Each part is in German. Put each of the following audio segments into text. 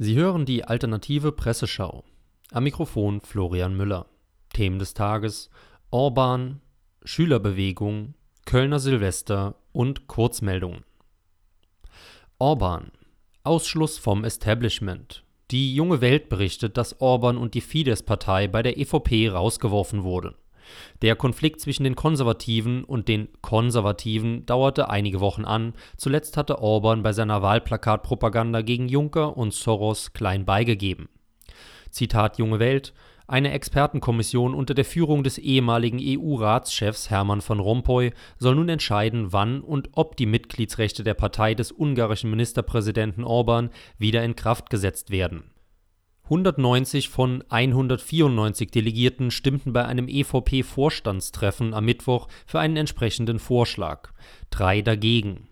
Sie hören die alternative Presseschau. Am Mikrofon Florian Müller. Themen des Tages: Orban, Schülerbewegung, Kölner Silvester und Kurzmeldungen. Orban. Ausschluss vom Establishment. Die junge Welt berichtet, dass Orban und die Fidesz-Partei bei der EVP rausgeworfen wurden. Der Konflikt zwischen den Konservativen und den Konservativen dauerte einige Wochen an, zuletzt hatte Orban bei seiner Wahlplakatpropaganda gegen Juncker und Soros klein beigegeben. Zitat Junge Welt. Eine Expertenkommission unter der Führung des ehemaligen EU-Ratschefs Hermann van Rompuy soll nun entscheiden, wann und ob die Mitgliedsrechte der Partei des ungarischen Ministerpräsidenten Orban wieder in Kraft gesetzt werden 190 von 194 Delegierten stimmten bei einem EVP-Vorstandstreffen am Mittwoch für einen entsprechenden Vorschlag, drei dagegen.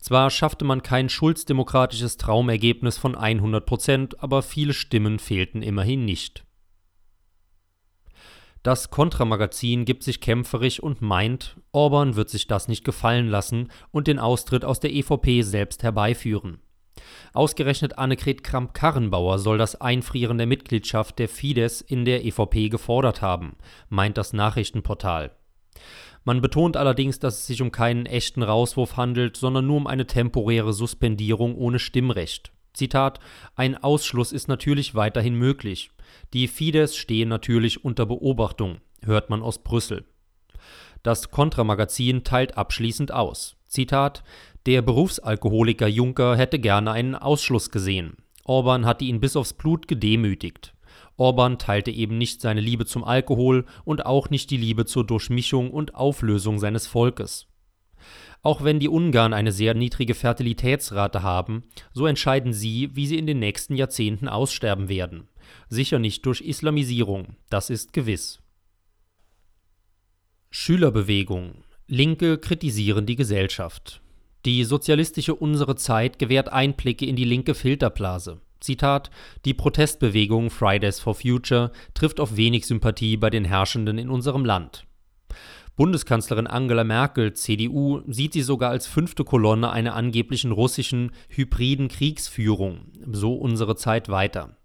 Zwar schaffte man kein schulzdemokratisches Traumergebnis von 100 Prozent, aber viele Stimmen fehlten immerhin nicht. Das Kontramagazin gibt sich kämpferisch und meint, Orban wird sich das nicht gefallen lassen und den Austritt aus der EVP selbst herbeiführen. Ausgerechnet Annegret Kramp-Karrenbauer soll das Einfrieren der Mitgliedschaft der Fidesz in der EVP gefordert haben, meint das Nachrichtenportal. Man betont allerdings, dass es sich um keinen echten Rauswurf handelt, sondern nur um eine temporäre Suspendierung ohne Stimmrecht. Zitat: Ein Ausschluss ist natürlich weiterhin möglich. Die Fidesz stehen natürlich unter Beobachtung, hört man aus Brüssel. Das Kontramagazin teilt abschließend aus. Zitat: der Berufsalkoholiker Juncker hätte gerne einen Ausschluss gesehen. Orban hatte ihn bis aufs Blut gedemütigt. Orban teilte eben nicht seine Liebe zum Alkohol und auch nicht die Liebe zur Durchmischung und Auflösung seines Volkes. Auch wenn die Ungarn eine sehr niedrige Fertilitätsrate haben, so entscheiden sie, wie sie in den nächsten Jahrzehnten aussterben werden. Sicher nicht durch Islamisierung, das ist gewiss. Schülerbewegung. Linke kritisieren die Gesellschaft. Die sozialistische Unsere Zeit gewährt Einblicke in die linke Filterblase. Zitat: Die Protestbewegung Fridays for Future trifft auf wenig Sympathie bei den Herrschenden in unserem Land. Bundeskanzlerin Angela Merkel, CDU, sieht sie sogar als fünfte Kolonne einer angeblichen russischen hybriden Kriegsführung, so unsere Zeit weiter.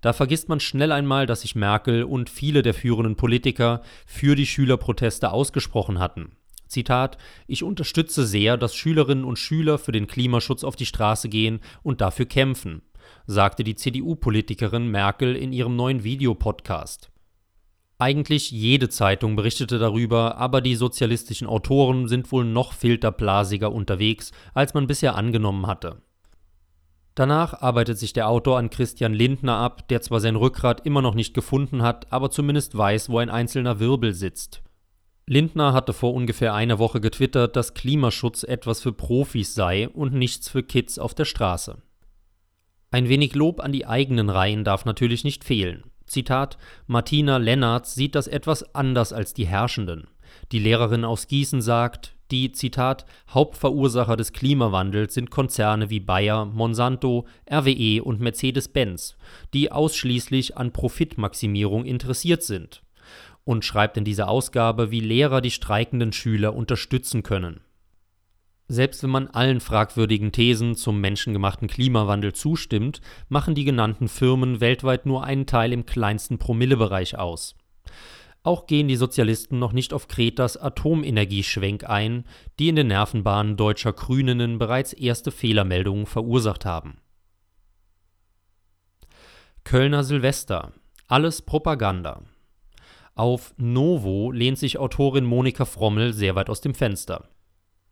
Da vergisst man schnell einmal, dass sich Merkel und viele der führenden Politiker für die Schülerproteste ausgesprochen hatten. Zitat, ich unterstütze sehr, dass Schülerinnen und Schüler für den Klimaschutz auf die Straße gehen und dafür kämpfen, sagte die CDU-Politikerin Merkel in ihrem neuen Videopodcast. Eigentlich jede Zeitung berichtete darüber, aber die sozialistischen Autoren sind wohl noch filterblasiger unterwegs, als man bisher angenommen hatte. Danach arbeitet sich der Autor an Christian Lindner ab, der zwar sein Rückgrat immer noch nicht gefunden hat, aber zumindest weiß, wo ein einzelner Wirbel sitzt. Lindner hatte vor ungefähr einer Woche getwittert, dass Klimaschutz etwas für Profis sei und nichts für Kids auf der Straße. Ein wenig Lob an die eigenen Reihen darf natürlich nicht fehlen. Zitat: Martina Lennartz sieht das etwas anders als die Herrschenden. Die Lehrerin aus Gießen sagt, die Zitat Hauptverursacher des Klimawandels sind Konzerne wie Bayer, Monsanto, RWE und Mercedes-Benz, die ausschließlich an Profitmaximierung interessiert sind und schreibt in dieser Ausgabe, wie Lehrer die streikenden Schüler unterstützen können. Selbst wenn man allen fragwürdigen Thesen zum menschengemachten Klimawandel zustimmt, machen die genannten Firmen weltweit nur einen Teil im kleinsten Promillebereich aus. Auch gehen die Sozialisten noch nicht auf Kretas Atomenergieschwenk ein, die in den Nervenbahnen deutscher Grüninnen bereits erste Fehlermeldungen verursacht haben. Kölner Silvester. Alles Propaganda. Auf Novo lehnt sich Autorin Monika Frommel sehr weit aus dem Fenster.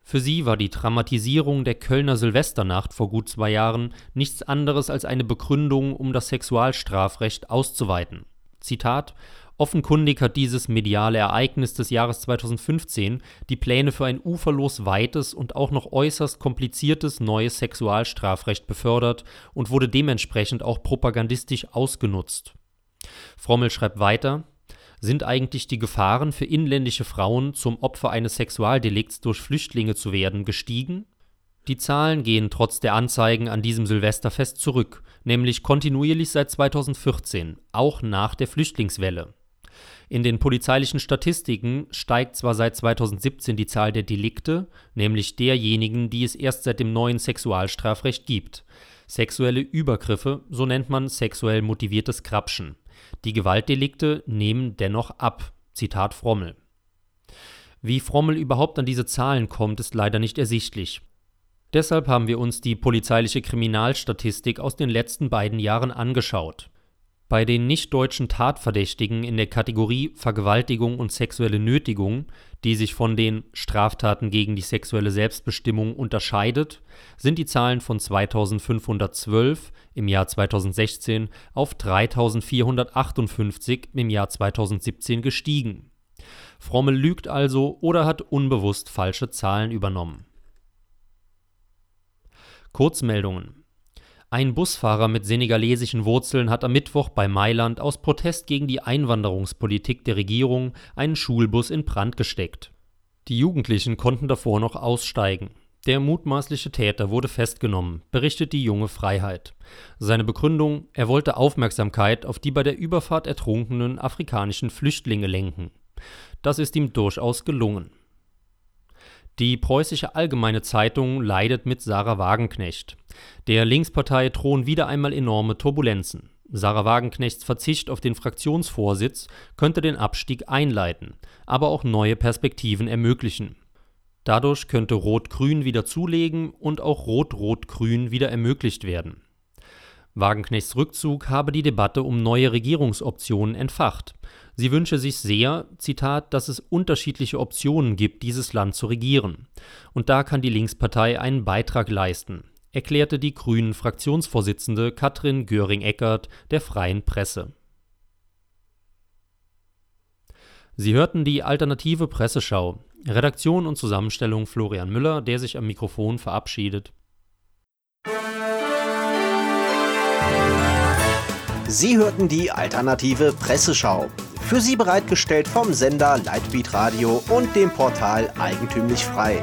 Für sie war die Dramatisierung der Kölner Silvesternacht vor gut zwei Jahren nichts anderes als eine Begründung, um das Sexualstrafrecht auszuweiten. Zitat Offenkundig hat dieses mediale Ereignis des Jahres 2015 die Pläne für ein uferlos weites und auch noch äußerst kompliziertes neues Sexualstrafrecht befördert und wurde dementsprechend auch propagandistisch ausgenutzt. Frommel schreibt weiter sind eigentlich die Gefahren für inländische Frauen, zum Opfer eines Sexualdelikts durch Flüchtlinge zu werden, gestiegen? Die Zahlen gehen trotz der Anzeigen an diesem Silvesterfest zurück, nämlich kontinuierlich seit 2014, auch nach der Flüchtlingswelle. In den polizeilichen Statistiken steigt zwar seit 2017 die Zahl der Delikte, nämlich derjenigen, die es erst seit dem neuen Sexualstrafrecht gibt. Sexuelle Übergriffe, so nennt man sexuell motiviertes Krapschen. Die Gewaltdelikte nehmen dennoch ab. Zitat Frommel. Wie Frommel überhaupt an diese Zahlen kommt, ist leider nicht ersichtlich. Deshalb haben wir uns die polizeiliche Kriminalstatistik aus den letzten beiden Jahren angeschaut. Bei den nicht-deutschen Tatverdächtigen in der Kategorie Vergewaltigung und sexuelle Nötigung, die sich von den Straftaten gegen die sexuelle Selbstbestimmung unterscheidet, sind die Zahlen von 2512 im Jahr 2016 auf 3458 im Jahr 2017 gestiegen. Frommel lügt also oder hat unbewusst falsche Zahlen übernommen. Kurzmeldungen ein Busfahrer mit senegalesischen Wurzeln hat am Mittwoch bei Mailand aus Protest gegen die Einwanderungspolitik der Regierung einen Schulbus in Brand gesteckt. Die Jugendlichen konnten davor noch aussteigen. Der mutmaßliche Täter wurde festgenommen, berichtet die junge Freiheit. Seine Begründung, er wollte Aufmerksamkeit auf die bei der Überfahrt ertrunkenen afrikanischen Flüchtlinge lenken. Das ist ihm durchaus gelungen. Die Preußische Allgemeine Zeitung leidet mit Sarah Wagenknecht. Der Linkspartei drohen wieder einmal enorme Turbulenzen. Sarah Wagenknechts Verzicht auf den Fraktionsvorsitz könnte den Abstieg einleiten, aber auch neue Perspektiven ermöglichen. Dadurch könnte Rot-Grün wieder zulegen und auch Rot-Rot-Grün wieder ermöglicht werden. Wagenknechts Rückzug habe die Debatte um neue Regierungsoptionen entfacht. Sie wünsche sich sehr, Zitat, dass es unterschiedliche Optionen gibt, dieses Land zu regieren. Und da kann die Linkspartei einen Beitrag leisten, erklärte die Grünen Fraktionsvorsitzende Katrin Göring-Eckert der Freien Presse. Sie hörten die alternative Presseschau. Redaktion und Zusammenstellung Florian Müller, der sich am Mikrofon verabschiedet. Sie hörten die alternative Presseschau. Für Sie bereitgestellt vom Sender Lightbeat Radio und dem Portal Eigentümlich Frei.